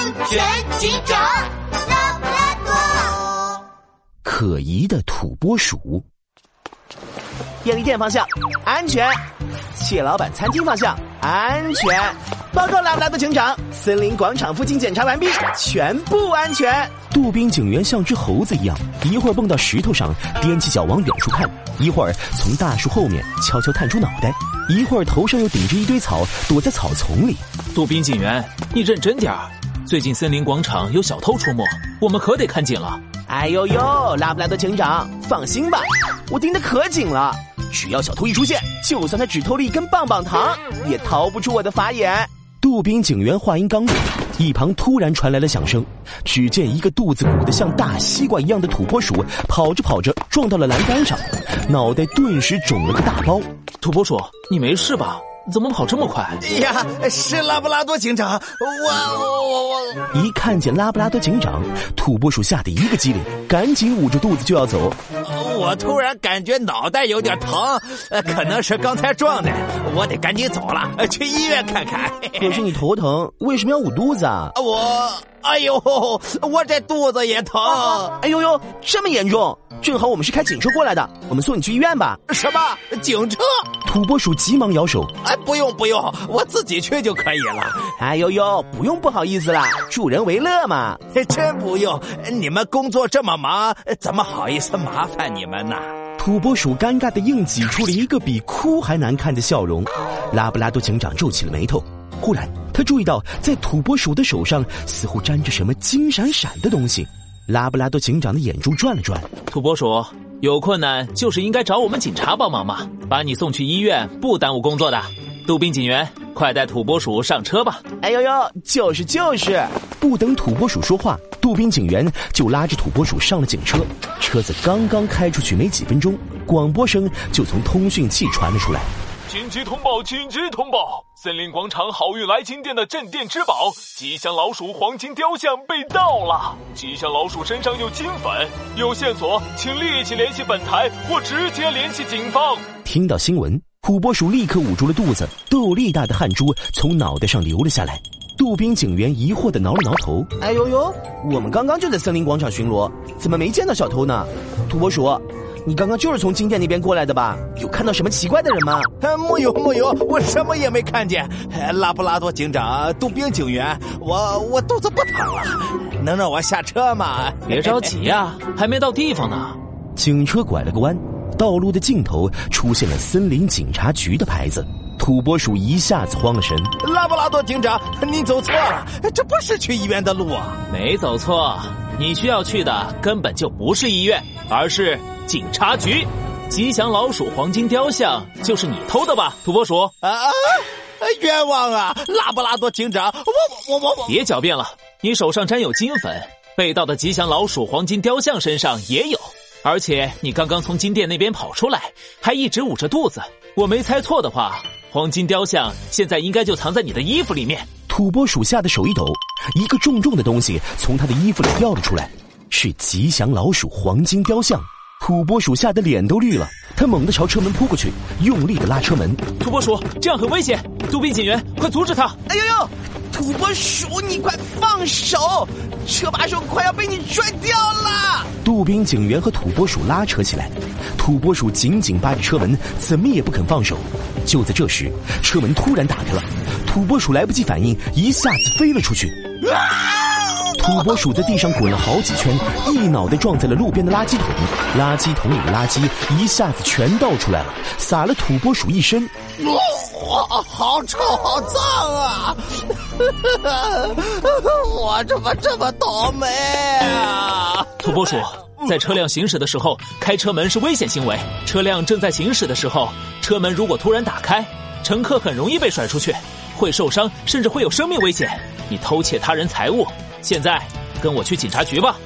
安全警长拉布拉多。可疑的土拨鼠。便利店方向安全，蟹老板餐厅方向安全。报告拉布拉多警长，森林广场附近检查完毕，全部安全。杜宾警员像只猴子一样，一会儿蹦到石头上，踮起脚往远处看；一会儿从大树后面悄悄探出脑袋；一会儿头上又顶着一堆草，躲在草丛里。杜宾警员，你认真点儿！最近森林广场有小偷出没，我们可得看紧了。哎呦呦，拉布拉多警长，放心吧，我盯得可紧了。只要小偷一出现，就算他只偷了一根棒棒糖，也逃不出我的法眼。杜宾警员话音刚落，一旁突然传来了响声。只见一个肚子鼓得像大西瓜一样的土拨鼠，跑着跑着撞到了栏杆上，脑袋顿时肿了个大包。土拨鼠，你没事吧？怎么跑这么快？哎呀，是拉布拉多警长！我我我！看见拉布拉多警长，土拨鼠吓得一个机灵，赶紧捂着肚子就要走。我突然感觉脑袋有点疼，可能是刚才撞的，我得赶紧走了，去医院看看。可是你头疼，为什么要捂肚子啊？我，哎呦，我这肚子也疼！哎呦呦，这么严重？正好我们是开警车过来的，我们送你去医院吧。什么警车？土拨鼠急忙摇手：“哎，不用不用，我自己去就可以了。”哎呦呦，不用不好意思啦，助人为乐嘛。真不用，你们工作这么忙，怎么好意思麻烦你们呢？土拨鼠尴尬的硬挤出了一个比哭还难看的笑容。拉布拉多警长皱起了眉头，忽然他注意到，在土拨鼠的手上似乎沾着什么金闪闪的东西。拉布拉多警长的眼珠转了转，土拨鼠有困难就是应该找我们警察帮忙嘛，把你送去医院不耽误工作的。杜宾警员，快带土拨鼠上车吧！哎呦呦，就是就是，不等土拨鼠说话，杜宾警员就拉着土拨鼠上了警车。车子刚刚开出去没几分钟，广播声就从通讯器传了出来。紧急通报！紧急通报！森林广场好运来金店的镇店之宝——吉祥老鼠黄金雕像被盗了。吉祥老鼠身上有金粉，有线索，请立即联系本台或直接联系警方。听到新闻，土拨鼠立刻捂住了肚子，豆粒大的汗珠从脑袋上流了下来。杜宾警员疑惑的挠了挠头：“哎呦呦，我们刚刚就在森林广场巡逻，怎么没见到小偷呢？”土拨鼠。你刚刚就是从金店那边过来的吧？有看到什么奇怪的人吗？没有没有，我什么也没看见。拉布拉多警长、杜宾警员，我我肚子不疼了，能让我下车吗？别着急呀，还没到地方呢。警车拐了个弯，道路的尽头出现了森林警察局的牌子。土拨鼠一下子慌了神。拉布拉多警长，你走错了，这不是去医院的路啊！没走错，你需要去的根本就不是医院，而是。警察局，吉祥老鼠黄金雕像就是你偷的吧？土拨鼠啊啊！冤枉啊！拉布拉多警长，我我我我！别狡辩了，你手上沾有金粉，被盗的吉祥老鼠黄金雕像身上也有，而且你刚刚从金店那边跑出来，还一直捂着肚子。我没猜错的话，黄金雕像现在应该就藏在你的衣服里面。土拨鼠吓得手一抖，一个重重的东西从他的衣服里掉了出来，是吉祥老鼠黄金雕像。土拨鼠吓得脸都绿了，他猛地朝车门扑过去，用力的拉车门。土拨鼠，这样很危险！杜宾警员，快阻止他！哎呦呦，土拨鼠，你快放手！车把手快要被你拽掉了！杜宾警员和土拨鼠拉扯起来，土拨鼠紧紧扒着车门，怎么也不肯放手。就在这时，车门突然打开了，土拨鼠来不及反应，一下子飞了出去。土拨鼠在地上滚了好几圈，一脑袋撞在了路边的垃圾桶，垃圾桶里的垃圾一下子全倒出来了，洒了土拨鼠一身。哇，好臭，好脏啊！我怎么这么倒霉啊？土拨鼠在车辆行驶的时候开车门是危险行为，车辆正在行驶的时候，车门如果突然打开，乘客很容易被甩出去，会受伤，甚至会有生命危险。你偷窃他人财物。现在，跟我去警察局吧。